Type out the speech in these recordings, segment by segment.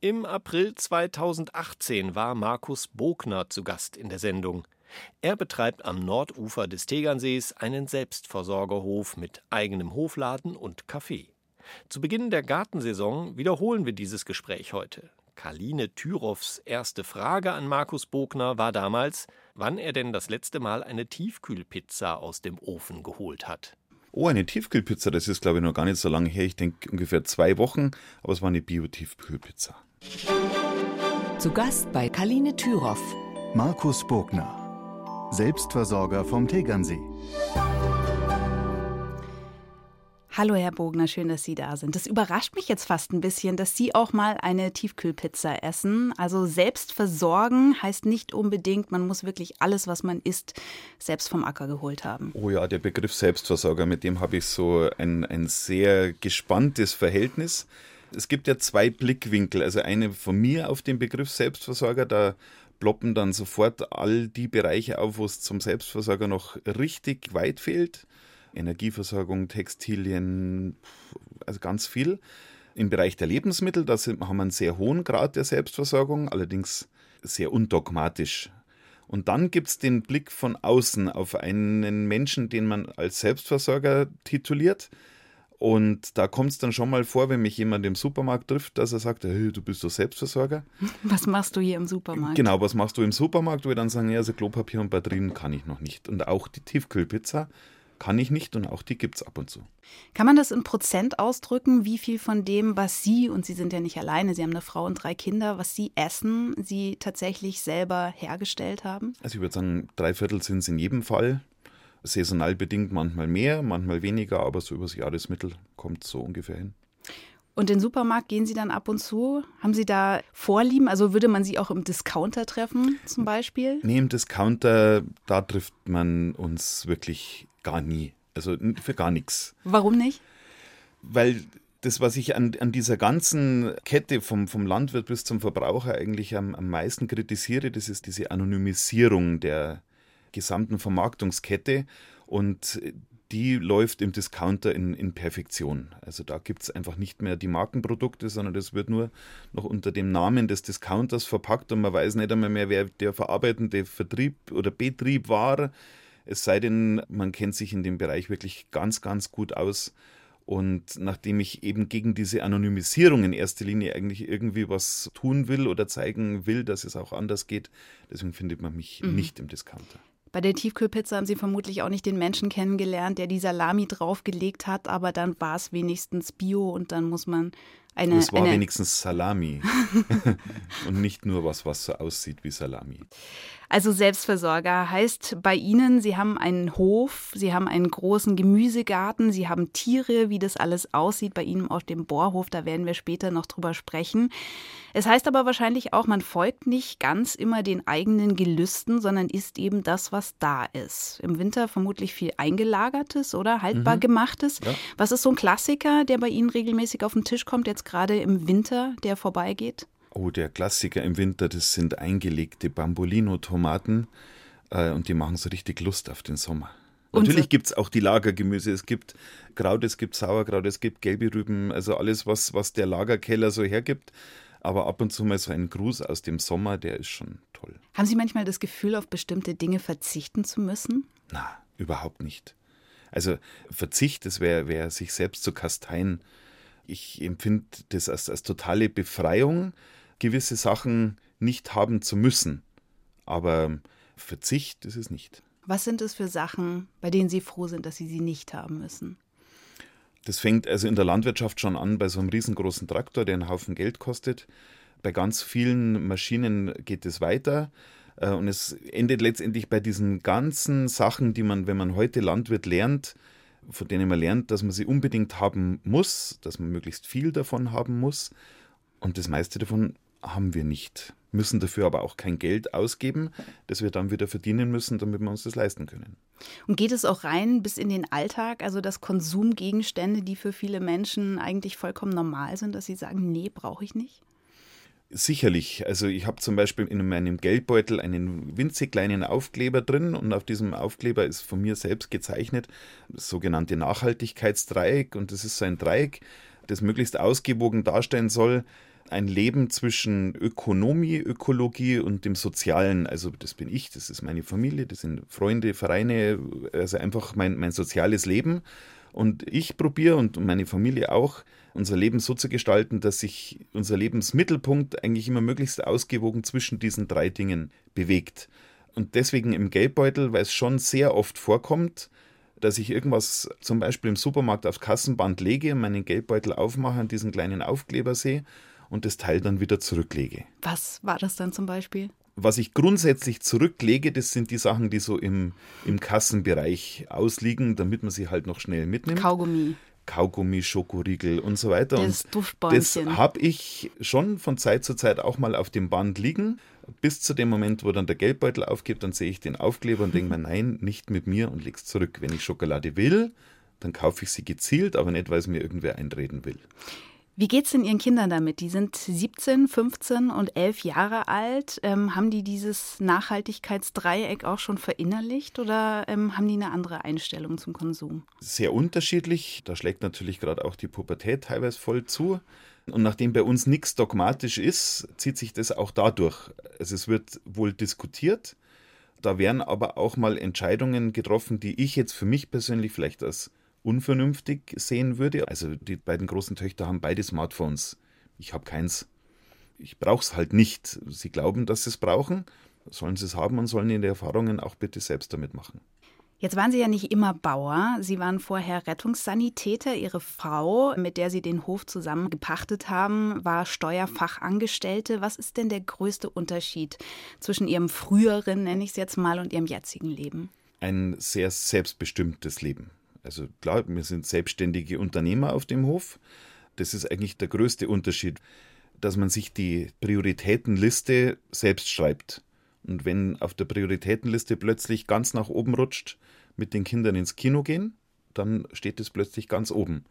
Im April 2018 war Markus Bogner zu Gast in der Sendung. Er betreibt am Nordufer des Tegernsees einen Selbstversorgerhof mit eigenem Hofladen und Café. Zu Beginn der Gartensaison wiederholen wir dieses Gespräch heute. Karline Tyroffs erste Frage an Markus Bogner war damals, wann er denn das letzte Mal eine Tiefkühlpizza aus dem Ofen geholt hat. Oh, eine Tiefkühlpizza, das ist glaube ich noch gar nicht so lange her. Ich denke ungefähr zwei Wochen, aber es war eine Bio-Tiefkühlpizza. Zu Gast bei Kaline Thüroff. Markus Bogner, Selbstversorger vom Tegernsee. Hallo, Herr Bogner, schön, dass Sie da sind. Das überrascht mich jetzt fast ein bisschen, dass Sie auch mal eine Tiefkühlpizza essen. Also selbst versorgen heißt nicht unbedingt, man muss wirklich alles, was man isst, selbst vom Acker geholt haben. Oh ja, der Begriff Selbstversorger, mit dem habe ich so ein, ein sehr gespanntes Verhältnis. Es gibt ja zwei Blickwinkel. Also eine von mir auf den Begriff Selbstversorger, da ploppen dann sofort all die Bereiche auf, wo es zum Selbstversorger noch richtig weit fehlt. Energieversorgung, Textilien, also ganz viel. Im Bereich der Lebensmittel, da haben wir einen sehr hohen Grad der Selbstversorgung, allerdings sehr undogmatisch. Und dann gibt es den Blick von außen auf einen Menschen, den man als Selbstversorger tituliert. Und da kommt es dann schon mal vor, wenn mich jemand im Supermarkt trifft, dass er sagt, hey, du bist doch Selbstversorger. Was machst du hier im Supermarkt? Genau, was machst du im Supermarkt? Wo wir dann sagen, ja, also Klopapier und Batterien kann ich noch nicht. Und auch die Tiefkühlpizza kann ich nicht und auch die gibt es ab und zu. Kann man das in Prozent ausdrücken, wie viel von dem, was Sie, und Sie sind ja nicht alleine, Sie haben eine Frau und drei Kinder, was Sie essen, Sie tatsächlich selber hergestellt haben? Also ich würde sagen, drei Viertel sind es in jedem Fall. Saisonal bedingt manchmal mehr, manchmal weniger, aber so übers Jahresmittel kommt es so ungefähr hin. Und den Supermarkt gehen Sie dann ab und zu? Haben Sie da Vorlieben? Also würde man Sie auch im Discounter treffen zum Beispiel? Nee, im Discounter, da trifft man uns wirklich gar nie. Also für gar nichts. Warum nicht? Weil das, was ich an, an dieser ganzen Kette vom, vom Landwirt bis zum Verbraucher eigentlich am, am meisten kritisiere, das ist diese Anonymisierung der gesamten Vermarktungskette. Und die läuft im Discounter in, in Perfektion. Also da gibt es einfach nicht mehr die Markenprodukte, sondern das wird nur noch unter dem Namen des Discounters verpackt und man weiß nicht einmal mehr, wer der verarbeitende Vertrieb oder Betrieb war. Es sei denn, man kennt sich in dem Bereich wirklich ganz, ganz gut aus. Und nachdem ich eben gegen diese Anonymisierung in erster Linie eigentlich irgendwie was tun will oder zeigen will, dass es auch anders geht, deswegen findet man mich mhm. nicht im Discounter. Bei der Tiefkühlpizza haben Sie vermutlich auch nicht den Menschen kennengelernt, der die Salami draufgelegt hat, aber dann war es wenigstens Bio und dann muss man eine. Es war eine wenigstens Salami und nicht nur was, was so aussieht wie Salami. Also Selbstversorger heißt bei Ihnen, Sie haben einen Hof, Sie haben einen großen Gemüsegarten, Sie haben Tiere, wie das alles aussieht bei Ihnen auf dem Bohrhof, da werden wir später noch drüber sprechen. Es heißt aber wahrscheinlich auch, man folgt nicht ganz immer den eigenen Gelüsten, sondern isst eben das, was da ist. Im Winter vermutlich viel eingelagertes oder haltbar mhm. gemachtes. Ja. Was ist so ein Klassiker, der bei Ihnen regelmäßig auf den Tisch kommt, jetzt gerade im Winter, der vorbeigeht? Oh, der Klassiker im Winter, das sind eingelegte Bambolino-Tomaten äh, und die machen so richtig Lust auf den Sommer. Und Natürlich gibt es auch die Lagergemüse. Es gibt Kraut, es gibt Sauerkraut, es gibt gelbe Rüben, also alles, was, was der Lagerkeller so hergibt. Aber ab und zu mal so ein Gruß aus dem Sommer, der ist schon toll. Haben Sie manchmal das Gefühl, auf bestimmte Dinge verzichten zu müssen? Na, überhaupt nicht. Also Verzicht, das wäre wär sich selbst zu kasteien. Ich empfinde das als, als totale Befreiung, gewisse Sachen nicht haben zu müssen. Aber Verzicht ist es nicht. Was sind es für Sachen, bei denen Sie froh sind, dass Sie sie nicht haben müssen? Das fängt also in der Landwirtschaft schon an bei so einem riesengroßen Traktor, der einen Haufen Geld kostet. Bei ganz vielen Maschinen geht es weiter. Äh, und es endet letztendlich bei diesen ganzen Sachen, die man, wenn man heute Landwirt lernt, von denen man lernt, dass man sie unbedingt haben muss, dass man möglichst viel davon haben muss. Und das meiste davon haben wir nicht, müssen dafür aber auch kein Geld ausgeben, das wir dann wieder verdienen müssen, damit wir uns das leisten können. Und geht es auch rein bis in den Alltag, also dass Konsumgegenstände, die für viele Menschen eigentlich vollkommen normal sind, dass sie sagen, nee, brauche ich nicht? Sicherlich. Also ich habe zum Beispiel in meinem Geldbeutel einen winzig kleinen Aufkleber drin und auf diesem Aufkleber ist von mir selbst gezeichnet das sogenannte Nachhaltigkeitsdreieck und das ist so ein Dreieck, das möglichst ausgewogen darstellen soll, ein Leben zwischen Ökonomie, Ökologie und dem Sozialen. Also das bin ich, das ist meine Familie, das sind Freunde, Vereine, also einfach mein, mein soziales Leben. Und ich probiere und meine Familie auch, unser Leben so zu gestalten, dass sich unser Lebensmittelpunkt eigentlich immer möglichst ausgewogen zwischen diesen drei Dingen bewegt. Und deswegen im Geldbeutel, weil es schon sehr oft vorkommt, dass ich irgendwas zum Beispiel im Supermarkt aufs Kassenband lege, meinen Geldbeutel aufmache und diesen kleinen Aufkleber sehe und das Teil dann wieder zurücklege. Was war das dann zum Beispiel? Was ich grundsätzlich zurücklege, das sind die Sachen, die so im, im Kassenbereich ausliegen, damit man sie halt noch schnell mitnimmt. Kaugummi. Kaugummi, Schokoriegel und so weiter. Das und das habe ich schon von Zeit zu Zeit auch mal auf dem Band liegen. Bis zu dem Moment, wo dann der Geldbeutel aufgibt, dann sehe ich den Aufkleber und denke mir, nein, nicht mit mir und leg's zurück. Wenn ich Schokolade will, dann kaufe ich sie gezielt, aber nicht, weil es mir irgendwer einreden will. Wie geht es denn Ihren Kindern damit? Die sind 17, 15 und 11 Jahre alt. Ähm, haben die dieses Nachhaltigkeitsdreieck auch schon verinnerlicht oder ähm, haben die eine andere Einstellung zum Konsum? Sehr unterschiedlich. Da schlägt natürlich gerade auch die Pubertät teilweise voll zu. Und nachdem bei uns nichts dogmatisch ist, zieht sich das auch dadurch. Also es wird wohl diskutiert. Da werden aber auch mal Entscheidungen getroffen, die ich jetzt für mich persönlich vielleicht als unvernünftig sehen würde. Also die beiden großen Töchter haben beide Smartphones. Ich habe keins. Ich brauche es halt nicht. Sie glauben, dass sie es brauchen. Sollen sie es haben und sollen ihre Erfahrungen auch bitte selbst damit machen. Jetzt waren Sie ja nicht immer Bauer. Sie waren vorher Rettungssanitäter. Ihre Frau, mit der Sie den Hof zusammen gepachtet haben, war Steuerfachangestellte. Was ist denn der größte Unterschied zwischen Ihrem früheren, nenne ich es jetzt mal, und Ihrem jetzigen Leben? Ein sehr selbstbestimmtes Leben. Also klar, wir sind selbstständige Unternehmer auf dem Hof. Das ist eigentlich der größte Unterschied, dass man sich die Prioritätenliste selbst schreibt. Und wenn auf der Prioritätenliste plötzlich ganz nach oben rutscht, mit den Kindern ins Kino gehen, dann steht es plötzlich ganz oben.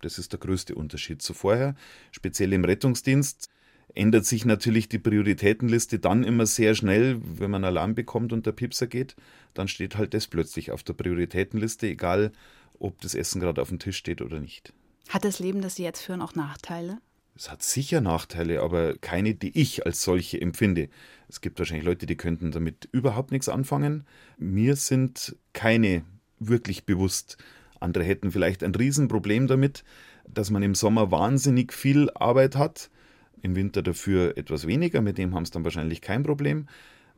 Das ist der größte Unterschied zu vorher. Speziell im Rettungsdienst ändert sich natürlich die Prioritätenliste dann immer sehr schnell, wenn man Alarm bekommt und der Piepser geht, dann steht halt das plötzlich auf der Prioritätenliste, egal ob das Essen gerade auf dem Tisch steht oder nicht. Hat das Leben, das Sie jetzt führen, auch Nachteile? Es hat sicher Nachteile, aber keine, die ich als solche empfinde. Es gibt wahrscheinlich Leute, die könnten damit überhaupt nichts anfangen. Mir sind keine wirklich bewusst. Andere hätten vielleicht ein Riesenproblem damit, dass man im Sommer wahnsinnig viel Arbeit hat, im Winter dafür etwas weniger, mit dem haben es dann wahrscheinlich kein Problem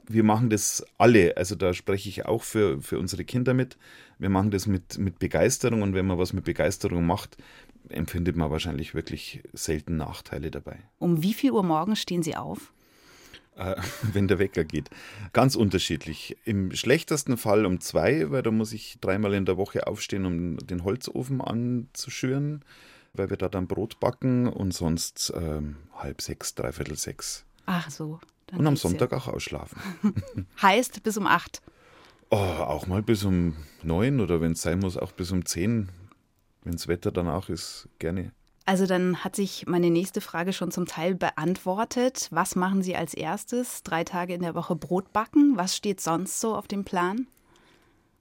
wir machen das alle, also da spreche ich auch für, für unsere Kinder mit. Wir machen das mit, mit Begeisterung und wenn man was mit Begeisterung macht, empfindet man wahrscheinlich wirklich selten Nachteile dabei. Um wie viel Uhr morgens stehen Sie auf? Äh, wenn der Wecker geht. Ganz unterschiedlich. Im schlechtesten Fall um zwei, weil da muss ich dreimal in der Woche aufstehen, um den Holzofen anzuschüren, weil wir da dann Brot backen und sonst ähm, halb sechs, dreiviertel sechs. Ach so. Dann und am Sonntag ja. auch ausschlafen. heißt bis um acht. Oh, auch mal bis um neun oder wenn es sein muss, auch bis um zehn. Wenn das Wetter danach ist, gerne. Also dann hat sich meine nächste Frage schon zum Teil beantwortet. Was machen Sie als erstes? Drei Tage in der Woche Brot backen? Was steht sonst so auf dem Plan?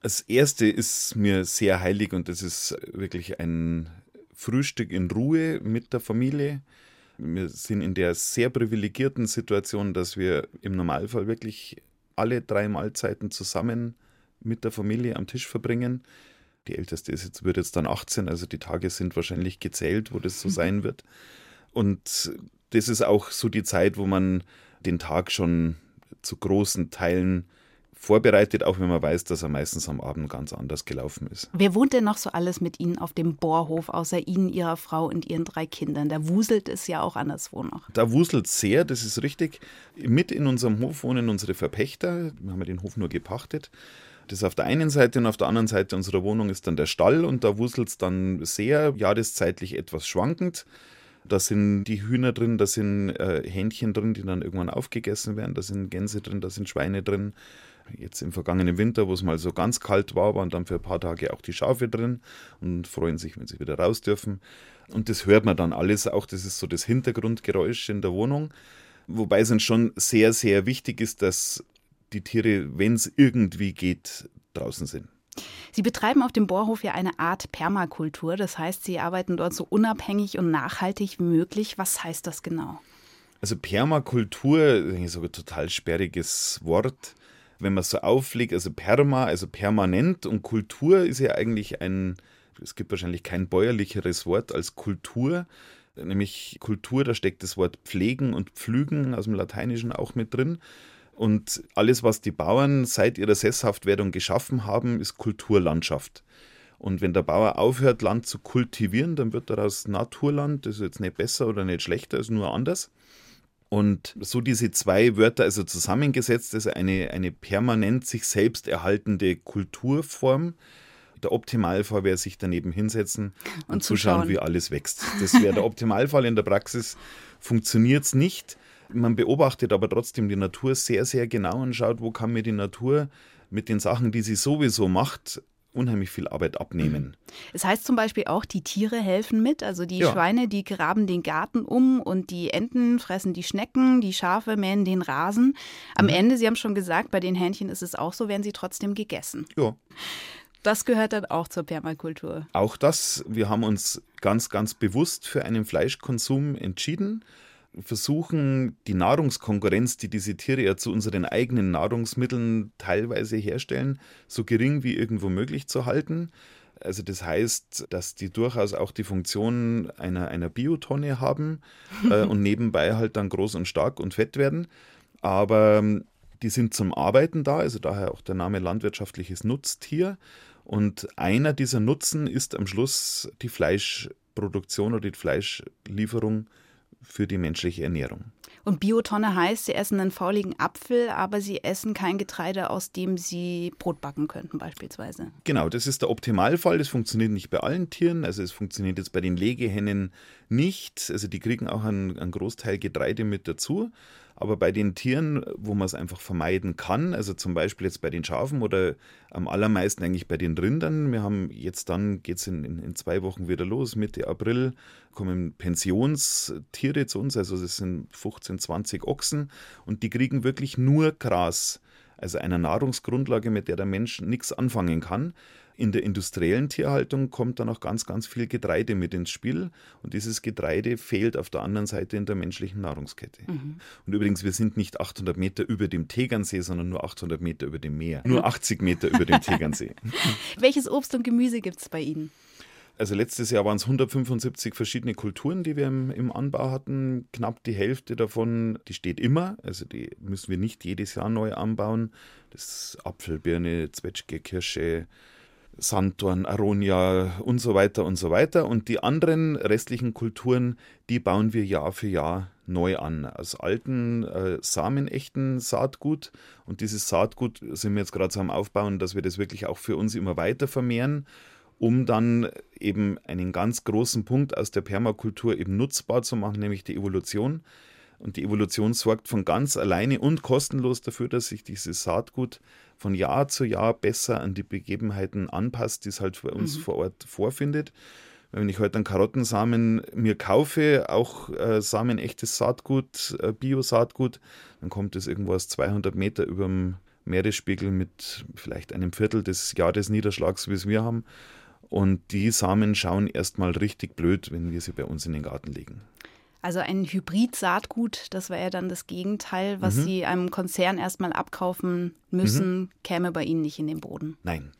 Das erste ist mir sehr heilig und das ist wirklich ein Frühstück in Ruhe mit der Familie. Wir sind in der sehr privilegierten Situation, dass wir im Normalfall wirklich alle drei Mahlzeiten zusammen mit der Familie am Tisch verbringen. Die älteste ist jetzt, wird jetzt dann 18, also die Tage sind wahrscheinlich gezählt, wo das so mhm. sein wird. Und das ist auch so die Zeit, wo man den Tag schon zu großen Teilen vorbereitet, auch wenn man weiß, dass er meistens am Abend ganz anders gelaufen ist. Wer wohnt denn noch so alles mit Ihnen auf dem Bohrhof, außer Ihnen, Ihrer Frau und Ihren drei Kindern? Da wuselt es ja auch anderswo noch. Da wuselt sehr, das ist richtig. Mit in unserem Hof wohnen unsere Verpächter. Wir haben ja den Hof nur gepachtet. Das ist auf der einen Seite und auf der anderen Seite unserer Wohnung ist dann der Stall und da wuselt es dann sehr jahreszeitlich etwas schwankend. Da sind die Hühner drin, da sind äh, Hähnchen drin, die dann irgendwann aufgegessen werden, da sind Gänse drin, da sind Schweine drin. Jetzt im vergangenen Winter, wo es mal so ganz kalt war, waren dann für ein paar Tage auch die Schafe drin und freuen sich, wenn sie wieder raus dürfen. Und das hört man dann alles auch. Das ist so das Hintergrundgeräusch in der Wohnung. Wobei es uns schon sehr, sehr wichtig ist, dass die Tiere, wenn es irgendwie geht, draußen sind. Sie betreiben auf dem Bohrhof ja eine Art Permakultur. Das heißt, Sie arbeiten dort so unabhängig und nachhaltig wie möglich. Was heißt das genau? Also Permakultur, ist so ein total sperriges Wort. Wenn man es so auflegt, also Perma, also permanent und Kultur ist ja eigentlich ein, es gibt wahrscheinlich kein bäuerlicheres Wort als Kultur. Nämlich Kultur, da steckt das Wort pflegen und pflügen aus dem Lateinischen auch mit drin. Und alles, was die Bauern seit ihrer Sesshaftwerdung geschaffen haben, ist Kulturlandschaft. Und wenn der Bauer aufhört, Land zu kultivieren, dann wird daraus Naturland. Das ist jetzt nicht besser oder nicht schlechter, ist nur anders. Und so diese zwei Wörter also zusammengesetzt, ist eine, eine permanent sich selbst erhaltende Kulturform. Der Optimalfall wäre sich daneben hinsetzen und, und zuschauen, zuschauen, wie alles wächst. Das wäre der Optimalfall. In der Praxis funktioniert es nicht. Man beobachtet aber trotzdem die Natur sehr, sehr genau und schaut, wo kann mir die Natur mit den Sachen, die sie sowieso macht, unheimlich viel Arbeit abnehmen. Es heißt zum Beispiel auch, die Tiere helfen mit. Also die ja. Schweine, die graben den Garten um und die Enten fressen die Schnecken, die Schafe mähen den Rasen. Am mhm. Ende, Sie haben schon gesagt, bei den Hähnchen ist es auch so, werden sie trotzdem gegessen. Ja. Das gehört dann auch zur Permakultur. Auch das. Wir haben uns ganz, ganz bewusst für einen Fleischkonsum entschieden versuchen, die Nahrungskonkurrenz, die diese Tiere ja zu unseren eigenen Nahrungsmitteln teilweise herstellen, so gering wie irgendwo möglich zu halten. Also das heißt, dass die durchaus auch die Funktion einer, einer Biotonne haben äh, und nebenbei halt dann groß und stark und fett werden. Aber ähm, die sind zum Arbeiten da, also daher auch der Name landwirtschaftliches Nutztier. Und einer dieser Nutzen ist am Schluss die Fleischproduktion oder die Fleischlieferung für die menschliche Ernährung. Und Biotonne heißt, sie essen einen fauligen Apfel, aber sie essen kein Getreide, aus dem sie Brot backen könnten beispielsweise. Genau, das ist der Optimalfall. Das funktioniert nicht bei allen Tieren. Also es funktioniert jetzt bei den Legehennen nicht. Also die kriegen auch einen, einen Großteil Getreide mit dazu. Aber bei den Tieren, wo man es einfach vermeiden kann, also zum Beispiel jetzt bei den Schafen oder am allermeisten eigentlich bei den Rindern, wir haben jetzt dann, geht es in, in, in, zwei Wochen wieder los, Mitte April kommen Pensionstiere zu uns, also das sind 15, 20 Ochsen und die kriegen wirklich nur Gras, also einer Nahrungsgrundlage, mit der der Mensch nichts anfangen kann. In der industriellen Tierhaltung kommt dann auch ganz, ganz viel Getreide mit ins Spiel. Und dieses Getreide fehlt auf der anderen Seite in der menschlichen Nahrungskette. Mhm. Und übrigens, wir sind nicht 800 Meter über dem Tegernsee, sondern nur 800 Meter über dem Meer. Nur 80 Meter über dem Tegernsee. Welches Obst und Gemüse gibt es bei Ihnen? Also letztes Jahr waren es 175 verschiedene Kulturen, die wir im, im, Anbau hatten. Knapp die Hälfte davon, die steht immer. Also die müssen wir nicht jedes Jahr neu anbauen. Das ist Apfel, Birne, Zwetschge, Kirsche, Sanddorn, Aronia und so weiter und so weiter. Und die anderen restlichen Kulturen, die bauen wir Jahr für Jahr neu an. Aus alten, äh, samenechten Saatgut. Und dieses Saatgut sind wir jetzt gerade so am Aufbauen, dass wir das wirklich auch für uns immer weiter vermehren, um dann eben einen ganz großen Punkt aus der Permakultur eben nutzbar zu machen, nämlich die Evolution. Und die Evolution sorgt von ganz alleine und kostenlos dafür, dass sich dieses Saatgut von Jahr zu Jahr besser an die Begebenheiten anpasst, die es halt bei uns mhm. vor Ort vorfindet. Wenn ich heute einen Karottensamen mir kaufe, auch äh, samenechtes Saatgut, äh, Bio-Saatgut, dann kommt es irgendwo aus 200 Meter über dem Meeresspiegel mit vielleicht einem Viertel des Jahresniederschlags, wie es wir haben. Und die Samen schauen erstmal richtig blöd, wenn wir sie bei uns in den Garten legen. Also ein Hybrid-Saatgut, das wäre ja dann das Gegenteil, was mhm. Sie einem Konzern erstmal abkaufen müssen, mhm. käme bei Ihnen nicht in den Boden. Nein.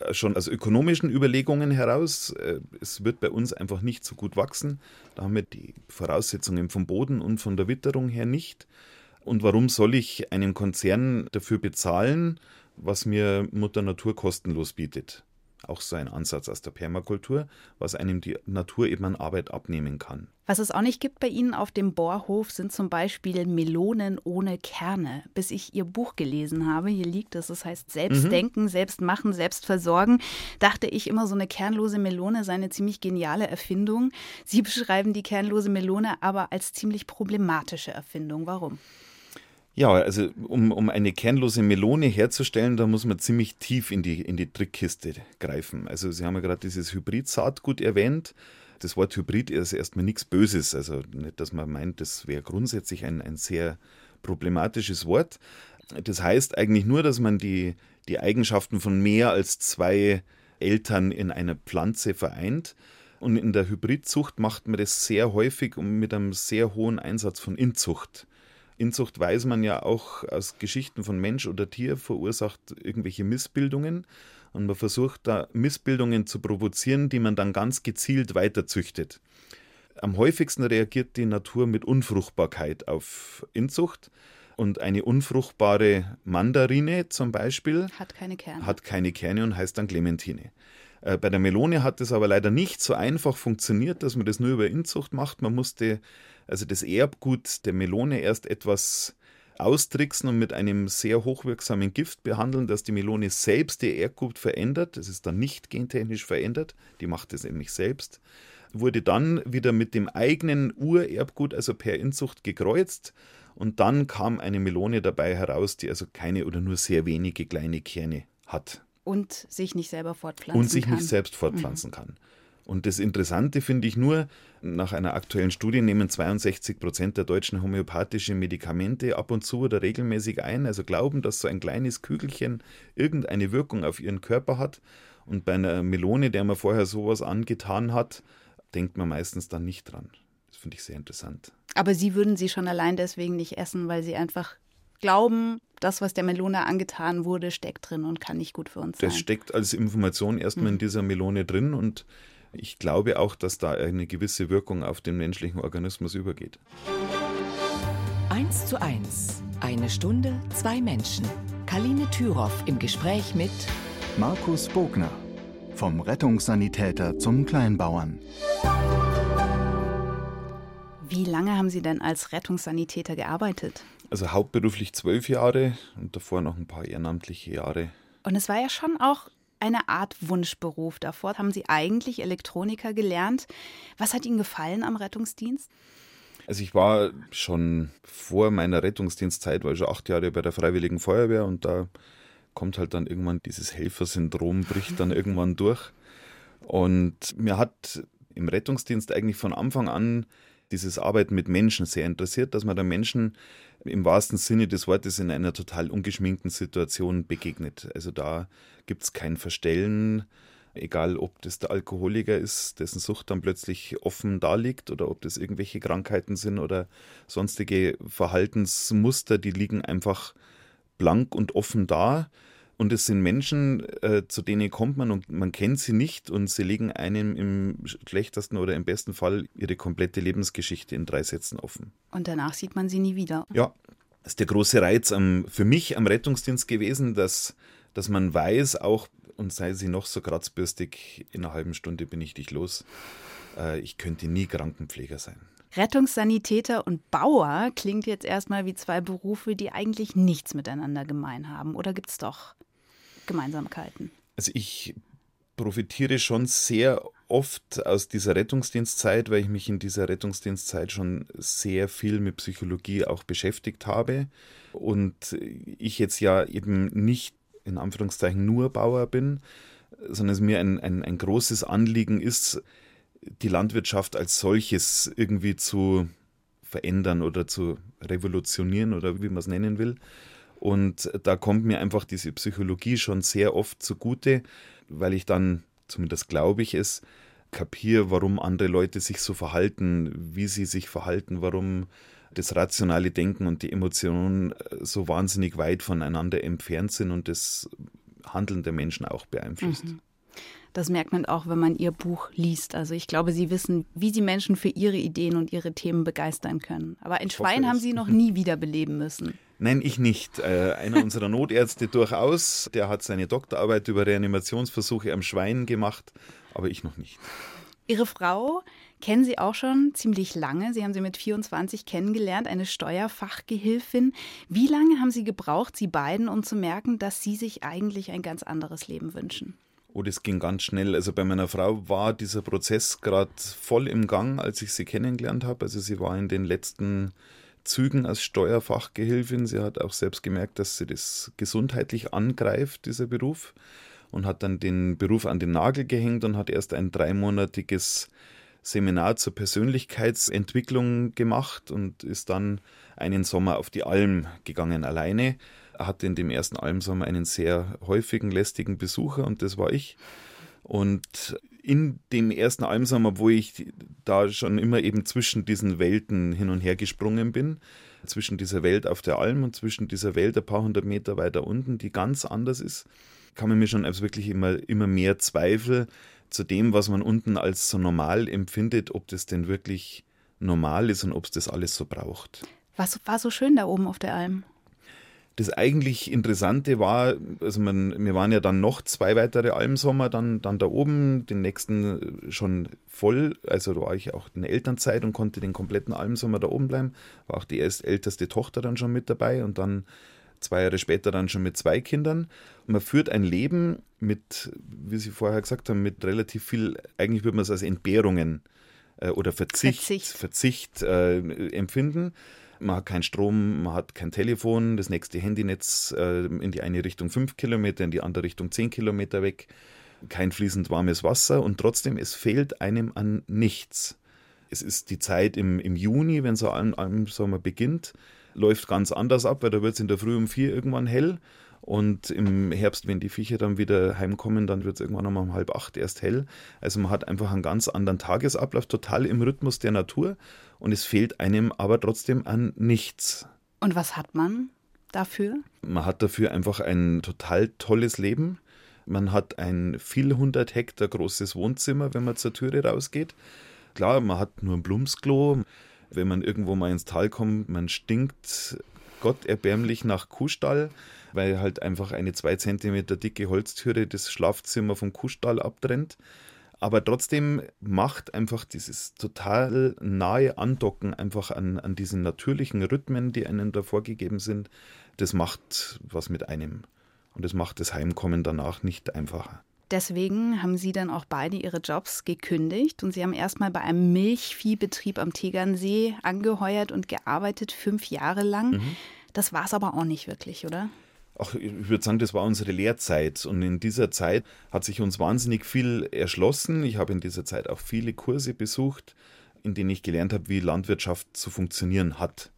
Äh, schon aus ökonomischen Überlegungen heraus, äh, es wird bei uns einfach nicht so gut wachsen. Da haben wir die Voraussetzungen vom Boden und von der Witterung her nicht. Und warum soll ich einem Konzern dafür bezahlen, was mir Mutter Natur kostenlos bietet? Auch so ein Ansatz aus der Permakultur, was einem die Natur eben an Arbeit abnehmen kann. Was es auch nicht gibt bei Ihnen auf dem Bohrhof, sind zum Beispiel Melonen ohne Kerne. Bis ich Ihr Buch gelesen habe, hier liegt es, das heißt Selbstdenken, mhm. Selbstmachen, Selbstversorgen, dachte ich immer, so eine kernlose Melone sei eine ziemlich geniale Erfindung. Sie beschreiben die kernlose Melone aber als ziemlich problematische Erfindung. Warum? Ja, also um, um eine kernlose Melone herzustellen, da muss man ziemlich tief in die, in die Trickkiste greifen. Also Sie haben ja gerade dieses Hybrid-Saatgut erwähnt. Das Wort Hybrid ist erstmal nichts Böses. Also nicht, dass man meint, das wäre grundsätzlich ein, ein sehr problematisches Wort. Das heißt eigentlich nur, dass man die, die Eigenschaften von mehr als zwei Eltern in einer Pflanze vereint. Und in der Hybridzucht macht man das sehr häufig und mit einem sehr hohen Einsatz von Inzucht. Inzucht weiß man ja auch aus Geschichten von Mensch oder Tier verursacht irgendwelche Missbildungen. Und man versucht da Missbildungen zu provozieren, die man dann ganz gezielt weiterzüchtet. Am häufigsten reagiert die Natur mit Unfruchtbarkeit auf Inzucht. Und eine unfruchtbare Mandarine zum Beispiel Hat keine Kerne. hat keine Kerne und heißt dann Clementine. Äh, Bei der Melone hat es aber leider nicht so einfach funktioniert, dass man das nur über Inzucht macht. Man musste also das Erbgut der Melone erst etwas austricksen und mit einem sehr hochwirksamen Gift behandeln, dass die Melone selbst ihr Erbgut verändert. Das ist dann nicht gentechnisch verändert, die macht es nämlich selbst. Wurde dann wieder mit dem eigenen Urerbgut, also per Inzucht, gekreuzt. Und dann kam eine Melone dabei heraus, die also keine oder nur sehr wenige kleine Kerne hat Und sich nicht selber fortpflanzen und sich kann. nicht selbst fortpflanzen kann. Und das Interessante finde ich nur, nach einer aktuellen Studie nehmen 62 Prozent der Deutschen homöopathische Medikamente ab und zu oder regelmäßig ein, also glauben, dass so ein kleines Kügelchen irgendeine Wirkung auf ihren Körper hat. Und bei einer Melone, der man vorher sowas angetan hat, denkt man meistens dann nicht dran. Das finde ich sehr interessant. Aber Sie würden sie schon allein deswegen nicht essen, weil Sie einfach glauben, das, was der Melone angetan wurde, steckt drin und kann nicht gut für uns Das sein. steckt als Information erstmal in dieser Melone drin und ich glaube auch, dass da eine gewisse Wirkung auf den menschlichen Organismus übergeht. 1 zu 1. Eine Stunde, zwei Menschen. Kaline Thüroff im Gespräch mit Markus Bogner. Vom Rettungssanitäter zum Kleinbauern. Wie lange haben Sie denn als Rettungssanitäter gearbeitet? Also hauptberuflich zwölf Jahre und davor noch ein paar ehrenamtliche Jahre. Und es war ja schon auch eine Art Wunschberuf. Davor haben Sie eigentlich Elektroniker gelernt. Was hat Ihnen gefallen am Rettungsdienst? Also ich war schon vor meiner Rettungsdienstzeit, war ich schon acht Jahre bei der Freiwilligen Feuerwehr und da kommt halt dann irgendwann dieses Helfersyndrom, bricht dann irgendwann durch. Und mir hat im Rettungsdienst eigentlich von Anfang an dieses Arbeiten mit Menschen sehr interessiert, dass man da Menschen im wahrsten Sinne des Wortes in einer total ungeschminkten Situation begegnet. Also da gibt es kein Verstellen, egal ob das der Alkoholiker ist, dessen Sucht dann plötzlich offen daliegt oder ob das irgendwelche Krankheiten sind oder sonstige Verhaltensmuster, die liegen einfach blank und offen da. Und es sind Menschen, äh, zu denen kommt man und man kennt sie nicht und sie legen einem im schlechtesten oder im besten Fall ihre komplette Lebensgeschichte in drei Sätzen offen. Und danach sieht man sie nie wieder. Ja, das ist der große Reiz am, für mich am Rettungsdienst gewesen, dass, dass man weiß, auch und sei sie noch so kratzbürstig, in einer halben Stunde bin ich dich los. Äh, ich könnte nie Krankenpfleger sein. Rettungssanitäter und Bauer klingt jetzt erstmal wie zwei Berufe, die eigentlich nichts miteinander gemein haben. Oder gibt es doch Gemeinsamkeiten? Also ich profitiere schon sehr oft aus dieser Rettungsdienstzeit, weil ich mich in dieser Rettungsdienstzeit schon sehr viel mit Psychologie auch beschäftigt habe und ich jetzt ja eben nicht in Anführungszeichen nur Bauer bin, sondern es mir ein, ein, ein großes Anliegen ist, die Landwirtschaft als solches irgendwie zu verändern oder zu revolutionieren oder wie man es nennen will. Und da kommt mir einfach diese Psychologie schon sehr oft zugute, weil ich dann, zumindest glaube ich es, kapiere, warum andere Leute sich so verhalten, wie sie sich verhalten, warum das rationale Denken und die Emotionen so wahnsinnig weit voneinander entfernt sind und das Handeln der Menschen auch beeinflusst. Mhm. Das merkt man auch, wenn man ihr Buch liest. Also ich glaube, Sie wissen, wie Sie Menschen für ihre Ideen und ihre Themen begeistern können. Aber ein Schwein haben. Sie noch nie wiederbeleben müssen. Nein, ich nicht. Äh, einer unserer Notärzte durchaus, der hat seine Doktorarbeit über Reanimationsversuche am Schwein gemacht, aber ich noch nicht. Ihre Frau kennen Sie auch schon ziemlich lange. Sie haben sie mit 24 kennengelernt, eine Steuerfachgehilfin. Wie lange haben Sie gebraucht, Sie beiden, um zu merken, dass Sie sich eigentlich ein ganz anderes Leben wünschen? Oh, das ging ganz schnell. Also bei meiner Frau war dieser Prozess gerade voll im Gang, als ich sie kennengelernt habe. Also sie war in den letzten Zügen als Steuerfachgehilfin. Sie hat auch selbst gemerkt, dass sie das gesundheitlich angreift, dieser Beruf. Und hat dann den Beruf an den Nagel gehängt und hat erst ein dreimonatiges Seminar zur Persönlichkeitsentwicklung gemacht und ist dann einen Sommer auf die Alm gegangen alleine. Er hatte in dem ersten Almsommer einen sehr häufigen, lästigen Besucher und das war ich. Und in dem ersten Almsommer, wo ich da schon immer eben zwischen diesen Welten hin und her gesprungen bin, zwischen dieser Welt auf der Alm und zwischen dieser Welt ein paar hundert Meter weiter unten, die ganz anders ist, kann man mir schon als wirklich immer, immer mehr Zweifel zu dem, was man unten als so normal empfindet, ob das denn wirklich normal ist und ob es das alles so braucht. Was war so schön da oben auf der Alm? Das eigentlich Interessante war, also man, wir waren ja dann noch zwei weitere Almsommer dann, dann da oben, den nächsten schon voll, also da war ich auch in Elternzeit und konnte den kompletten Almsommer da oben bleiben, war auch die erst älteste Tochter dann schon mit dabei und dann zwei Jahre später dann schon mit zwei Kindern. Und man führt ein Leben mit, wie Sie vorher gesagt haben, mit relativ viel, eigentlich würde man es als Entbehrungen äh, oder Verzicht, Verzicht, Verzicht äh, empfinden. Man hat keinen Strom, man hat kein Telefon, das nächste Handynetz äh, in die eine Richtung fünf Kilometer, in die andere Richtung zehn Kilometer weg, kein fließend warmes Wasser und trotzdem, es fehlt einem an nichts. Es ist die Zeit im, im Juni, wenn so ein, ein Sommer beginnt, läuft ganz anders ab, weil da wird es in der Früh um vier irgendwann hell und im Herbst, wenn die Viecher dann wieder heimkommen, dann wird es irgendwann um halb acht erst hell. Also man hat einfach einen ganz anderen Tagesablauf, total im Rhythmus der Natur und es fehlt einem aber trotzdem an nichts. Und was hat man dafür? Man hat dafür einfach ein total tolles Leben. Man hat ein viel hundert Hektar großes Wohnzimmer, wenn man zur Türe rausgeht. Klar, man hat nur ein Blumsklo. Wenn man irgendwo mal ins Tal kommt, man stinkt Gott erbärmlich nach Kuhstall weil halt einfach eine zwei Zentimeter dicke Holztüre das Schlafzimmer vom Kuhstall abtrennt. Aber trotzdem macht einfach dieses total nahe Andocken einfach an, an diesen natürlichen Rhythmen, die einem da vorgegeben sind, das macht was mit einem. Und das macht das Heimkommen danach nicht einfacher. Deswegen haben Sie dann auch beide Ihre Jobs gekündigt und Sie haben erstmal bei einem Milchviehbetrieb am Tegernsee angeheuert und gearbeitet, fünf Jahre lang. Mhm. Das war es aber auch nicht wirklich, oder? ach, ich würde sagen, das war unsere Lehrzeit. Und in dieser Zeit hat sich uns wahnsinnig viel erschlossen. Ich habe in dieser Zeit auch viele Kurse besucht, in denen ich gelernt habe, wie Landwirtschaft zu funktionieren hat.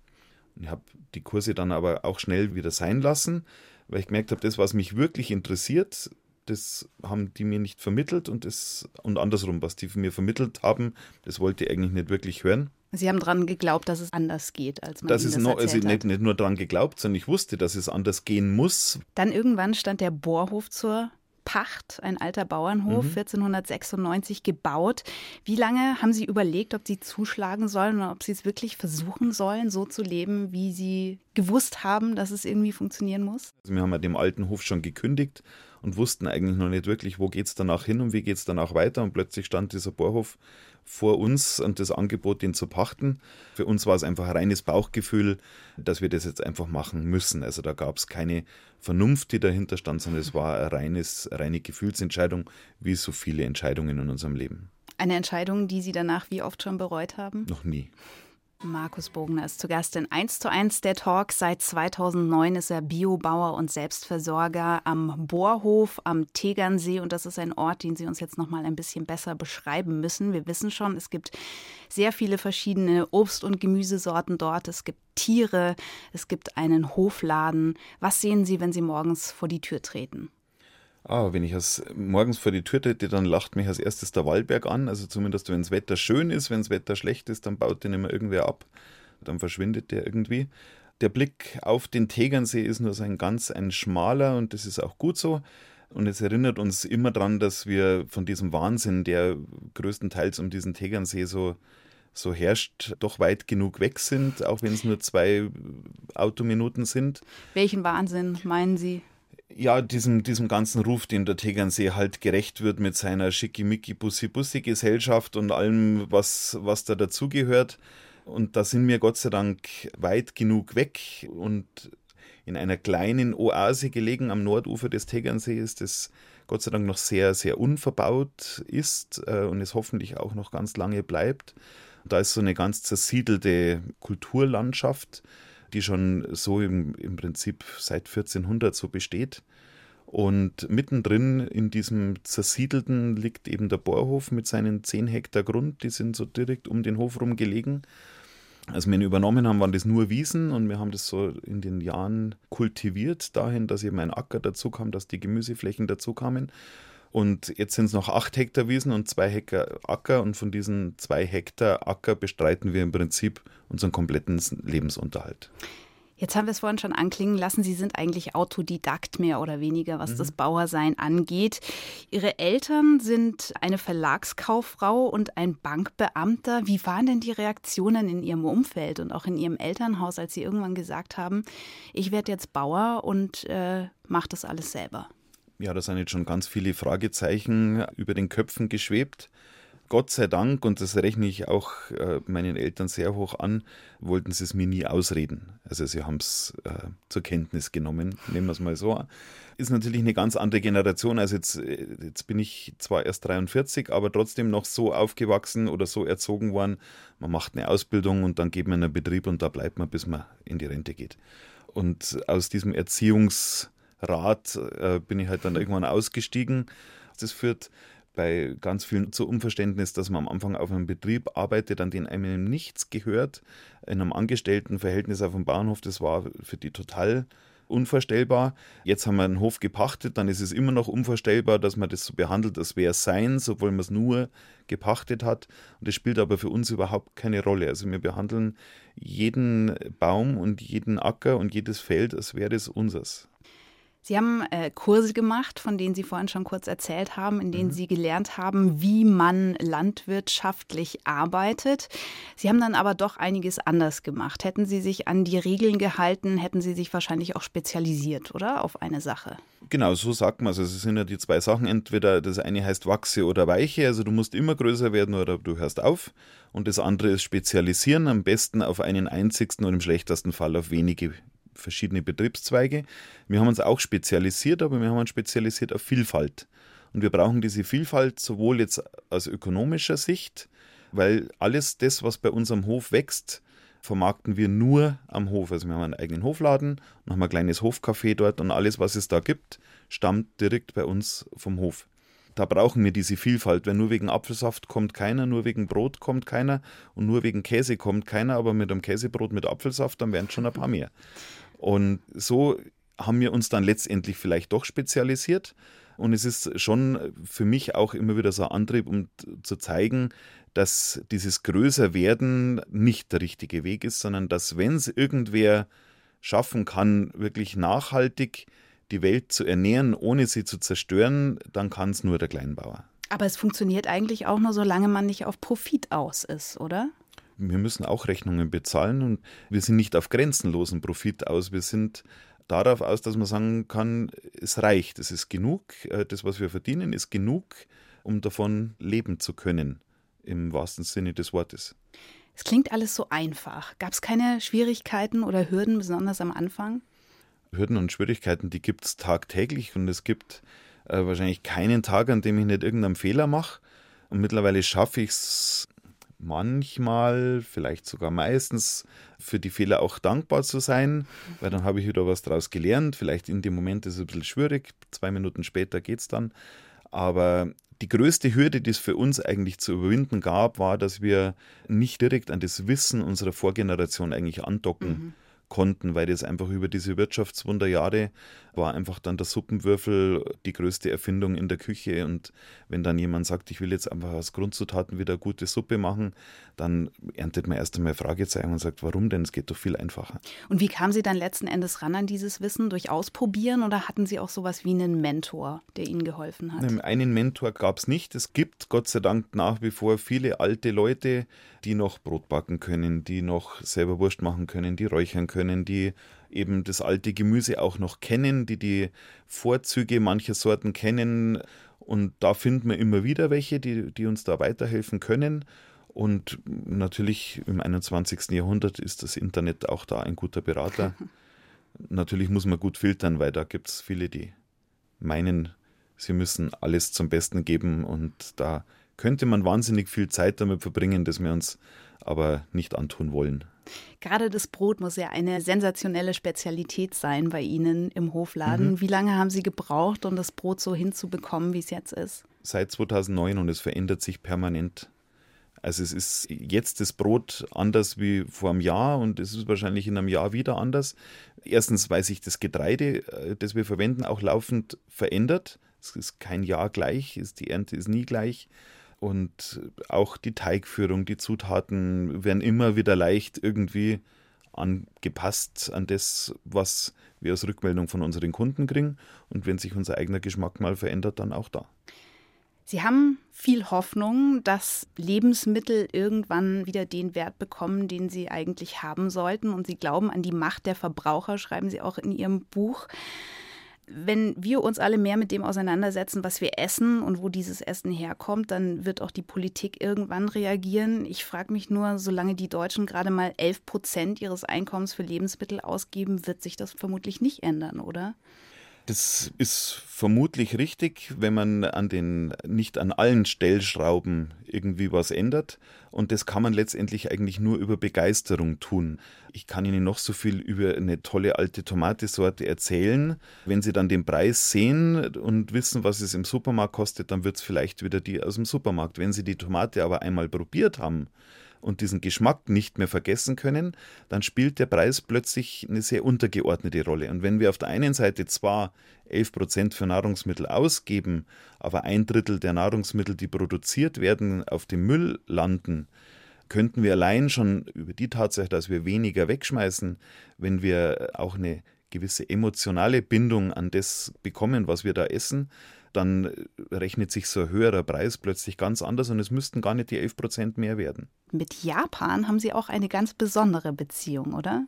ich habe die Kurse dann aber auch schnell wieder sein lassen, weil ich gemerkt habe, das, was mich wirklich interessiert, das haben die mir nicht vermittelt und das und andersrum, was die mir vermittelt haben, das wollte ich eigentlich nicht wirklich hören. Sie haben daran geglaubt, dass es anders geht, als man das ist das noch, also nicht, nicht nur daran geglaubt, sondern ich wusste, dass es anders gehen muss. Dann irgendwann stand der Bohrhof zur Pacht, ein alter Bauernhof, mhm. 1496 gebaut. Wie lange haben Sie überlegt, ob Sie zuschlagen sollen oder ob Sie es wirklich versuchen sollen, so zu leben, wie Sie gewusst haben, dass es irgendwie funktionieren muss? Also wir haben ja dem alten Hof schon gekündigt und wussten eigentlich noch nicht wirklich, wo geht es danach hin und wie geht es danach weiter. Und plötzlich stand dieser Bohrhof vor uns und das Angebot, den zu pachten. Für uns war es einfach ein reines Bauchgefühl, dass wir das jetzt einfach machen müssen. Also da gab es keine Vernunft, die dahinter stand, sondern es war eine reines, reine Gefühlsentscheidung, wie so viele Entscheidungen in unserem Leben. Eine Entscheidung, die Sie danach wie oft schon bereut haben? Noch nie. Markus Bogner ist zu Gast in 1 zu 1 der Talk. Seit 2009 ist er Biobauer und Selbstversorger am Bohrhof am Tegernsee. Und das ist ein Ort, den Sie uns jetzt noch mal ein bisschen besser beschreiben müssen. Wir wissen schon, es gibt sehr viele verschiedene Obst- und Gemüsesorten dort. Es gibt Tiere, es gibt einen Hofladen. Was sehen Sie, wenn Sie morgens vor die Tür treten? Ah, wenn ich als morgens vor die Tür trete, dann lacht mich als erstes der Waldberg an. Also zumindest wenn das Wetter schön ist, wenn das Wetter schlecht ist, dann baut den immer irgendwer ab. Dann verschwindet der irgendwie. Der Blick auf den Tegernsee ist nur so ein ganz ein schmaler und das ist auch gut so. Und es erinnert uns immer daran, dass wir von diesem Wahnsinn, der größtenteils um diesen Tegernsee so, so herrscht, doch weit genug weg sind, auch wenn es nur zwei Autominuten sind. Welchen Wahnsinn meinen Sie? Ja, diesem, diesem ganzen Ruf, den der Tegernsee halt gerecht wird mit seiner schickimicki bussi bussi Gesellschaft und allem, was, was da dazugehört. Und da sind wir Gott sei Dank weit genug weg und in einer kleinen Oase gelegen am Nordufer des Tegernsees, das Gott sei Dank noch sehr, sehr unverbaut ist äh, und es hoffentlich auch noch ganz lange bleibt. Da ist so eine ganz zersiedelte Kulturlandschaft die schon so im, im Prinzip seit 1400 so besteht. Und mittendrin in diesem zersiedelten liegt eben der Bohrhof mit seinen 10 Hektar Grund, die sind so direkt um den Hof rum gelegen. Als wir ihn übernommen haben, waren das nur Wiesen und wir haben das so in den Jahren kultiviert, dahin, dass eben ein Acker dazu kam, dass die Gemüseflächen dazu kamen. Und jetzt sind es noch acht Hektar Wiesen und zwei Hektar Acker. Und von diesen zwei Hektar Acker bestreiten wir im Prinzip unseren kompletten Lebensunterhalt. Jetzt haben wir es vorhin schon anklingen lassen, Sie sind eigentlich Autodidakt mehr oder weniger, was mhm. das Bauersein angeht. Ihre Eltern sind eine Verlagskauffrau und ein Bankbeamter. Wie waren denn die Reaktionen in Ihrem Umfeld und auch in Ihrem Elternhaus, als Sie irgendwann gesagt haben, ich werde jetzt Bauer und äh, mache das alles selber? Ja, da sind jetzt schon ganz viele Fragezeichen über den Köpfen geschwebt. Gott sei Dank, und das rechne ich auch äh, meinen Eltern sehr hoch an, wollten sie es mir nie ausreden. Also sie haben es äh, zur Kenntnis genommen, nehmen wir es mal so. Ist natürlich eine ganz andere Generation. Also jetzt, äh, jetzt bin ich zwar erst 43, aber trotzdem noch so aufgewachsen oder so erzogen worden. Man macht eine Ausbildung und dann geht man in einen Betrieb und da bleibt man, bis man in die Rente geht. Und aus diesem Erziehungsrat äh, bin ich halt dann irgendwann ausgestiegen. Das führt bei ganz vielen zu Unverständnis, dass man am Anfang auf einem Betrieb arbeitet, an den einem nichts gehört. In einem Angestelltenverhältnis auf dem Bahnhof, das war für die total unvorstellbar. Jetzt haben wir einen Hof gepachtet, dann ist es immer noch unvorstellbar, dass man das so behandelt, als wäre es sein, obwohl man es nur gepachtet hat. Und das spielt aber für uns überhaupt keine Rolle. Also wir behandeln jeden Baum und jeden Acker und jedes Feld, als wäre es unseres. Sie haben äh, Kurse gemacht, von denen Sie vorhin schon kurz erzählt haben, in denen mhm. Sie gelernt haben, wie man landwirtschaftlich arbeitet. Sie haben dann aber doch einiges anders gemacht. Hätten Sie sich an die Regeln gehalten, hätten Sie sich wahrscheinlich auch spezialisiert, oder? Auf eine Sache. Genau, so sagt man es. Also es sind ja die zwei Sachen. Entweder das eine heißt Wachse oder Weiche. Also du musst immer größer werden oder du hörst auf. Und das andere ist Spezialisieren, am besten auf einen einzigsten und im schlechtesten Fall auf wenige verschiedene Betriebszweige. Wir haben uns auch spezialisiert, aber wir haben uns spezialisiert auf Vielfalt. Und wir brauchen diese Vielfalt sowohl jetzt aus ökonomischer Sicht, weil alles das, was bei uns am Hof wächst, vermarkten wir nur am Hof. Also wir haben einen eigenen Hofladen und haben ein kleines Hofcafé dort und alles, was es da gibt, stammt direkt bei uns vom Hof. Da brauchen wir diese Vielfalt, weil nur wegen Apfelsaft kommt keiner, nur wegen Brot kommt keiner und nur wegen Käse kommt keiner, aber mit einem Käsebrot mit Apfelsaft, dann wären es schon ein paar mehr. Und so haben wir uns dann letztendlich vielleicht doch spezialisiert. Und es ist schon für mich auch immer wieder so ein Antrieb, um zu zeigen, dass dieses Größerwerden nicht der richtige Weg ist, sondern dass, wenn es irgendwer schaffen kann, wirklich nachhaltig die Welt zu ernähren, ohne sie zu zerstören, dann kann es nur der Kleinbauer. Aber es funktioniert eigentlich auch nur, solange man nicht auf Profit aus ist, oder? wir müssen auch Rechnungen bezahlen und wir sind nicht auf grenzenlosen Profit aus. Wir sind darauf aus, dass man sagen kann, es reicht, es ist genug, äh, das, was wir verdienen, ist genug, um davon leben zu können, im wahrsten Sinne des Wortes. Es klingt alles so einfach. Gab es keine Schwierigkeiten oder Hürden, besonders am Anfang? Hürden und Schwierigkeiten, die gibt es tagtäglich und es gibt äh, wahrscheinlich keinen Tag, an dem ich nicht irgendeinen Fehler mache. Und mittlerweile schaffe ich es manchmal, vielleicht sogar meistens, für die Fehler auch dankbar zu sein, weil dann habe ich wieder was daraus gelernt. Vielleicht in dem Moment ist es ein bisschen schwierig, zwei Minuten später geht es dann. Aber die größte Hürde, die es für uns eigentlich zu überwinden gab, war, dass wir nicht direkt an das Wissen unserer Vorgeneration eigentlich andocken. Mhm konnten, weil das einfach über diese Wirtschaftswunderjahre war einfach dann der Suppenwürfel die größte Erfindung in der Küche. Und wenn dann jemand sagt, ich will jetzt einfach aus Grundzutaten wieder gute Suppe machen, dann erntet man erst einmal Fragezeichen und sagt, warum denn? Es geht doch viel einfacher. Und wie kamen Sie dann letzten Endes ran an dieses Wissen? Durch Ausprobieren oder hatten Sie auch sowas wie einen Mentor, der Ihnen geholfen hat? Einen Mentor gab es nicht. Es gibt Gott sei Dank nach wie vor viele alte Leute, die noch Brot backen können, die noch selber Wurst machen können, die räuchern können, die eben das alte Gemüse auch noch kennen, die die Vorzüge mancher Sorten kennen. Und da finden wir immer wieder welche, die, die uns da weiterhelfen können. Und natürlich im 21. Jahrhundert ist das Internet auch da ein guter Berater. natürlich muss man gut filtern, weil da gibt es viele, die meinen, sie müssen alles zum Besten geben. Und da könnte man wahnsinnig viel Zeit damit verbringen, dass wir uns aber nicht antun wollen. Gerade das Brot muss ja eine sensationelle Spezialität sein bei Ihnen im Hofladen. Mhm. Wie lange haben Sie gebraucht, um das Brot so hinzubekommen, wie es jetzt ist? Seit 2009 und es verändert sich permanent. Also es ist jetzt das Brot anders wie vor einem Jahr und es ist wahrscheinlich in einem Jahr wieder anders. Erstens, weil sich das Getreide, äh, das wir verwenden, auch laufend verändert Es ist kein Jahr gleich, ist, die Ernte ist nie gleich. Und auch die Teigführung, die Zutaten werden immer wieder leicht irgendwie angepasst an das, was wir als Rückmeldung von unseren Kunden kriegen. Und wenn sich unser eigener Geschmack mal verändert, dann auch da. Sie haben viel Hoffnung, dass Lebensmittel irgendwann wieder den Wert bekommen, den sie eigentlich haben sollten. Und Sie glauben an die Macht der Verbraucher, schreiben Sie auch in Ihrem Buch. Wenn wir uns alle mehr mit dem auseinandersetzen, was wir essen und wo dieses Essen herkommt, dann wird auch die Politik irgendwann reagieren. Ich frage mich nur, solange die Deutschen gerade mal 11 Prozent ihres Einkommens für Lebensmittel ausgeben, wird sich das vermutlich nicht ändern, oder? Das ist vermutlich richtig, wenn man an den, nicht an allen Stellschrauben irgendwie was ändert. Und das kann man letztendlich eigentlich nur über Begeisterung tun. Ich kann Ihnen noch so viel über eine tolle alte Tomatesorte erzählen. Wenn Sie dann den Preis sehen und wissen, was es im Supermarkt kostet, dann wird es vielleicht wieder die aus dem Supermarkt. Wenn Sie die Tomate aber einmal probiert haben, und diesen Geschmack nicht mehr vergessen können, dann spielt der Preis plötzlich eine sehr untergeordnete Rolle. Und wenn wir auf der einen Seite zwar 11 Prozent für Nahrungsmittel ausgeben, aber ein Drittel der Nahrungsmittel, die produziert werden, auf dem Müll landen, könnten wir allein schon über die Tatsache, dass wir weniger wegschmeißen, wenn wir auch eine gewisse emotionale Bindung an das bekommen, was wir da essen, dann rechnet sich so ein höherer Preis plötzlich ganz anders und es müssten gar nicht die 11 Prozent mehr werden. Mit Japan haben Sie auch eine ganz besondere Beziehung, oder?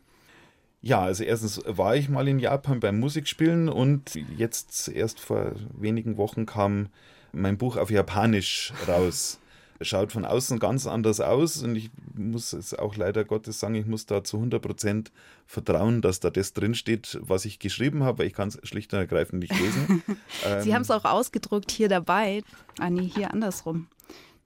Ja, also erstens war ich mal in Japan beim Musikspielen und jetzt erst vor wenigen Wochen kam mein Buch auf Japanisch raus schaut von außen ganz anders aus und ich muss es auch leider Gottes sagen, ich muss da zu 100 Prozent vertrauen, dass da das drinsteht, was ich geschrieben habe, weil ich kann es schlicht und ergreifend nicht lesen. Sie ähm, haben es auch ausgedruckt hier dabei. Ah nee, hier andersrum.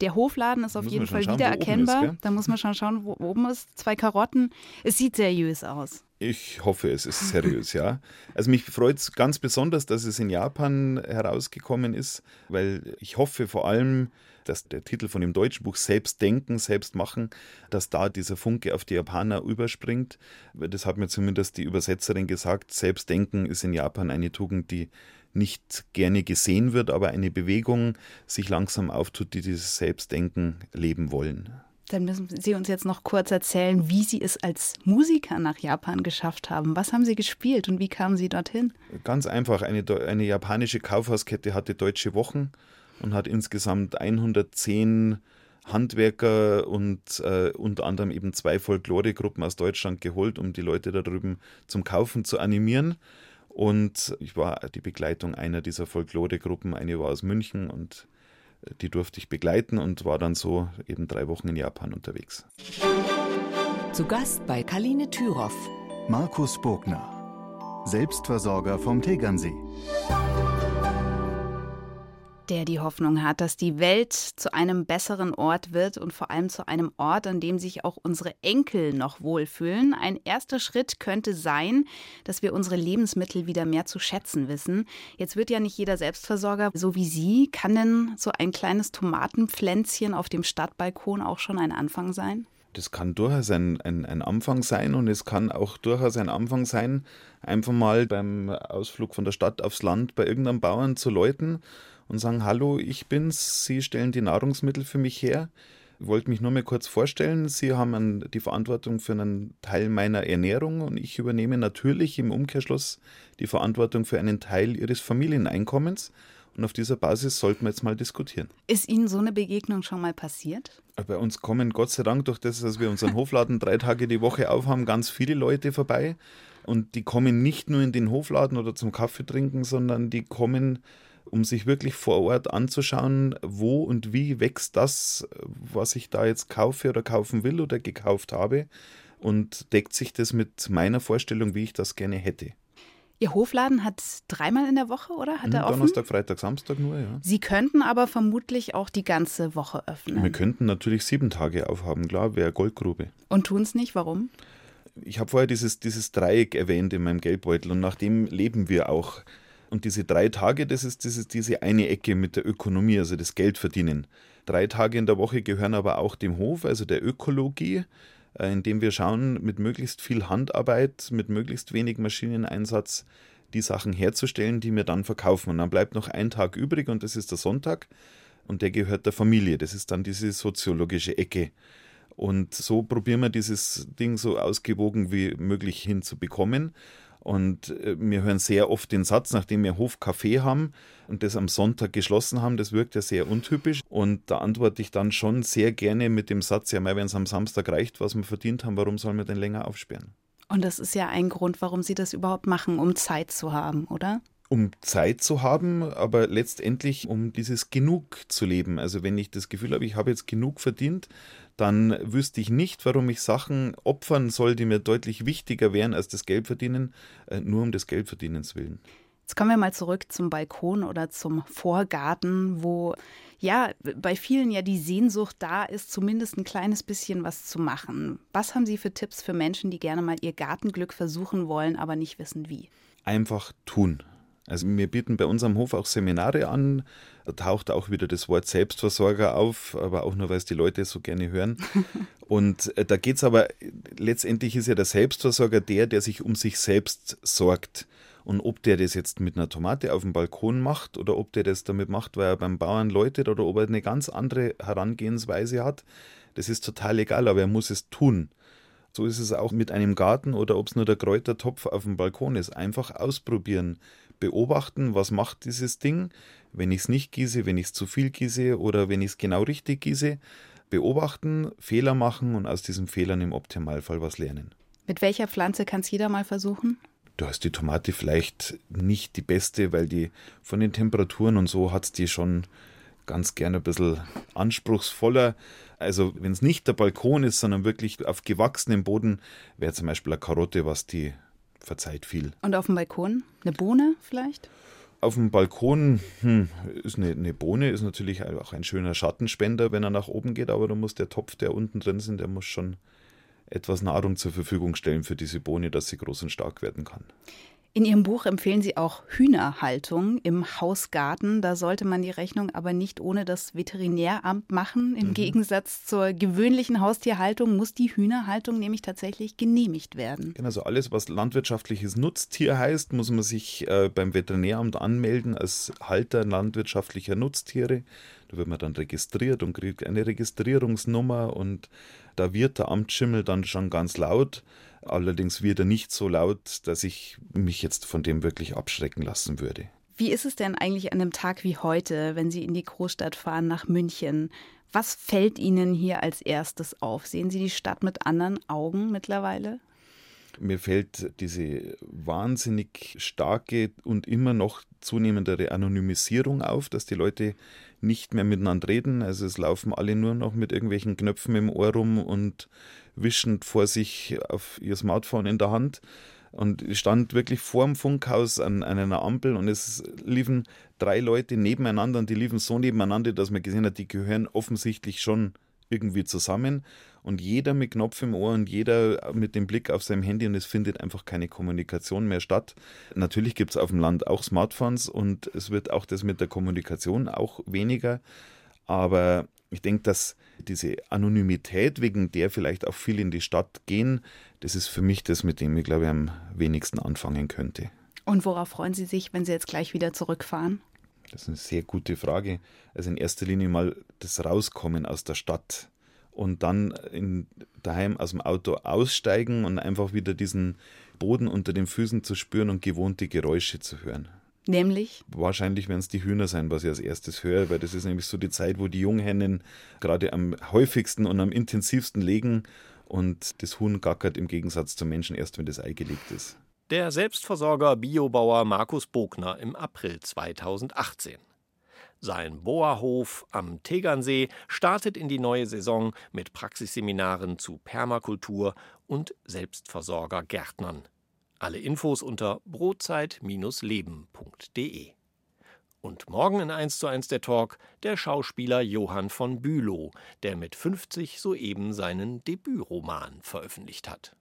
Der Hofladen ist auf jeden Fall wiedererkennbar. da muss man schon schauen, wo oben ist. Zwei Karotten. Es sieht seriös aus. Ich hoffe, es ist seriös, ja. Also mich freut es ganz besonders, dass es in Japan herausgekommen ist, weil ich hoffe vor allem, dass der Titel von dem deutschen Buch Selbst denken, selbst machen, dass da dieser Funke auf die Japaner überspringt. Das hat mir zumindest die Übersetzerin gesagt. Selbstdenken ist in Japan eine Tugend, die nicht gerne gesehen wird, aber eine Bewegung sich langsam auftut, die dieses Selbstdenken leben wollen. Dann müssen Sie uns jetzt noch kurz erzählen, wie Sie es als Musiker nach Japan geschafft haben. Was haben Sie gespielt und wie kamen Sie dorthin? Ganz einfach. Eine, eine japanische Kaufhauskette hatte deutsche Wochen und hat insgesamt 110 Handwerker und äh, unter anderem eben zwei Folkloregruppen aus Deutschland geholt, um die Leute da drüben zum Kaufen zu animieren. Und ich war die Begleitung einer dieser Folkloregruppen. Eine war aus München und äh, die durfte ich begleiten und war dann so eben drei Wochen in Japan unterwegs. Zu Gast bei Kaline Thüroff. Markus Bogner, Selbstversorger vom Tegernsee der die Hoffnung hat, dass die Welt zu einem besseren Ort wird und vor allem zu einem Ort, an dem sich auch unsere Enkel noch wohlfühlen. Ein erster Schritt könnte sein, dass wir unsere Lebensmittel wieder mehr zu schätzen wissen. Jetzt wird ja nicht jeder Selbstversorger so wie Sie. Kann denn so ein kleines Tomatenpflänzchen auf dem Stadtbalkon auch schon ein Anfang sein? Das kann durchaus ein, ein, ein Anfang sein und es kann auch durchaus ein Anfang sein, einfach mal beim Ausflug von der Stadt aufs Land bei irgendeinem Bauern zu läuten und sagen, hallo, ich bin's, Sie stellen die Nahrungsmittel für mich her. Ich wollte mich nur mal kurz vorstellen, Sie haben die Verantwortung für einen Teil meiner Ernährung und ich übernehme natürlich im Umkehrschluss die Verantwortung für einen Teil Ihres Familieneinkommens. Und auf dieser Basis sollten wir jetzt mal diskutieren. Ist Ihnen so eine Begegnung schon mal passiert? Bei uns kommen Gott sei Dank durch das, dass wir unseren Hofladen drei Tage die Woche aufhaben, ganz viele Leute vorbei. Und die kommen nicht nur in den Hofladen oder zum Kaffee trinken, sondern die kommen um sich wirklich vor Ort anzuschauen, wo und wie wächst das, was ich da jetzt kaufe oder kaufen will oder gekauft habe und deckt sich das mit meiner Vorstellung, wie ich das gerne hätte. Ihr Hofladen hat dreimal in der Woche, oder? Hat mhm, er offen? Donnerstag, Freitag, Samstag nur, ja. Sie könnten aber vermutlich auch die ganze Woche öffnen. Wir könnten natürlich sieben Tage aufhaben, klar, wäre Goldgrube. Und tun es nicht, warum? Ich habe vorher dieses, dieses Dreieck erwähnt in meinem Geldbeutel und nach dem leben wir auch. Und diese drei Tage, das ist, das ist diese eine Ecke mit der Ökonomie, also das Geldverdienen. Drei Tage in der Woche gehören aber auch dem Hof, also der Ökologie, äh, indem wir schauen, mit möglichst viel Handarbeit, mit möglichst wenig Maschineneinsatz die Sachen herzustellen, die wir dann verkaufen. Und dann bleibt noch ein Tag übrig und das ist der Sonntag und der gehört der Familie. Das ist dann diese soziologische Ecke. Und so probieren wir dieses Ding so ausgewogen wie möglich hinzubekommen. Und äh, wir hören sehr oft den Satz, nachdem wir Hofcafé haben und das am Sonntag geschlossen haben, das wirkt ja sehr untypisch. Und da antworte ich dann schon sehr gerne mit dem Satz, ja, wenn es am Samstag reicht, was wir verdient haben, warum sollen wir denn länger aufsperren? Und das ist ja ein Grund, warum Sie das überhaupt machen, um Zeit zu haben, oder? um Zeit zu haben, aber letztendlich um dieses Genug zu leben. Also wenn ich das Gefühl habe, ich habe jetzt genug verdient, dann wüsste ich nicht, warum ich Sachen opfern soll, die mir deutlich wichtiger wären als das Geldverdienen, äh, nur um des Geldverdienens willen. Jetzt kommen wir mal zurück zum Balkon oder zum Vorgarten, wo ja bei vielen ja die Sehnsucht da ist, zumindest ein kleines bisschen was zu machen. Was haben Sie für Tipps für Menschen, die gerne mal ihr Gartenglück versuchen wollen, aber nicht wissen wie? Einfach tun. Also wir bieten bei unserem Hof auch Seminare an. Da taucht auch wieder das Wort Selbstversorger auf, aber auch nur, weil es die Leute so gerne hören. Und äh, da geht es aber, letztendlich ist ja der Selbstversorger der, der sich um sich selbst sorgt. Und ob der das jetzt mit einer Tomate auf dem Balkon macht oder ob der das damit macht, weil er beim Bauern läutet oder ob er eine ganz andere Herangehensweise hat, das ist total egal, aber er muss es tun. So ist es auch mit einem Garten oder ob es nur der Kräutertopf auf dem Balkon ist. Einfach ausprobieren, beobachten, was macht dieses Ding, wenn ich es nicht gieße, wenn ich es zu viel gieße oder wenn ich es genau richtig gieße. Beobachten, Fehler machen und aus diesen Fehlern im Optimalfall was lernen. Mit welcher Pflanze kann es jeder mal versuchen? Du hast die Tomate vielleicht nicht die beste, weil die von den Temperaturen und so hat die schon ganz gerne ein bisschen anspruchsvoller. Also wenn es nicht der Balkon ist, sondern wirklich auf gewachsenem Boden, wäre zum Beispiel eine Karotte, was die verzeiht viel. Und auf dem Balkon? Eine Bohne vielleicht? Auf dem Balkon hm, ist eine, eine, Bohne, ist natürlich auch ein schöner Schattenspender, wenn er nach oben geht, aber da muss der Topf, der unten drin ist, der muss schon etwas Nahrung zur Verfügung stellen für diese Bohne, dass sie groß und stark werden kann. In Ihrem Buch empfehlen Sie auch Hühnerhaltung im Hausgarten. Da sollte man die Rechnung aber nicht ohne das Veterinäramt machen. Im mhm. Gegensatz zur gewöhnlichen Haustierhaltung muss die Hühnerhaltung nämlich tatsächlich genehmigt werden. Genau, also alles, was landwirtschaftliches Nutztier heißt, muss man sich äh, beim Veterinäramt anmelden als Halter landwirtschaftlicher Nutztiere. Da wird man dann registriert und kriegt eine Registrierungsnummer und da wird der Amtsschimmel dann schon ganz laut. Allerdings wird er nicht so laut, dass ich mich jetzt von dem wirklich abschrecken lassen würde. Wie ist es denn eigentlich an einem Tag wie heute, wenn Sie in die Großstadt fahren nach München? Was fällt Ihnen hier als erstes auf? Sehen Sie die Stadt mit anderen Augen mittlerweile? Mir fällt diese wahnsinnig starke und immer noch zunehmendere Anonymisierung auf, dass die Leute nicht mehr miteinander reden. Also es laufen alle nur noch mit irgendwelchen Knöpfen im Ohr rum und wischend vor sich auf ihr Smartphone in der Hand. Und stand wirklich vor dem Funkhaus an, an, einer Ampel und es liefen drei Leute nebeneinander und die liefen so nebeneinander, dass man gesehen hat, die gehören offensichtlich schon irgendwie zusammen und jeder mit Knopf im Ohr und jeder mit dem Blick auf sein Handy und es findet einfach keine Kommunikation mehr statt. Natürlich gibt es auf dem Land auch Smartphones und es wird auch das mit der Kommunikation auch weniger, aber ich denke, dass diese Anonymität, wegen der vielleicht auch viele in die Stadt gehen, das ist für mich das, mit dem ich glaube ich am wenigsten anfangen könnte. Und worauf freuen Sie sich, wenn Sie jetzt gleich wieder zurückfahren? Das ist eine sehr gute Frage. Also in erster Linie mal das Rauskommen aus der Stadt und dann in, daheim aus dem Auto aussteigen und einfach wieder diesen Boden unter den Füßen zu spüren und gewohnte Geräusche zu hören. Nämlich? Wahrscheinlich werden es die Hühner sein, was ich als erstes höre, weil das ist nämlich so die Zeit, wo die Junghennen gerade am häufigsten und am intensivsten legen und das Huhn gackert im Gegensatz zum Menschen erst, wenn das Ei gelegt ist. Der Selbstversorger Biobauer Markus Bogner im April 2018. Sein Boerhof am Tegernsee startet in die neue Saison mit Praxisseminaren zu Permakultur und Selbstversorger Gärtnern. Alle Infos unter brotzeit-leben.de. Und morgen in 1 zu 1 der Talk der Schauspieler Johann von Bülow, der mit 50 soeben seinen Debütroman veröffentlicht hat.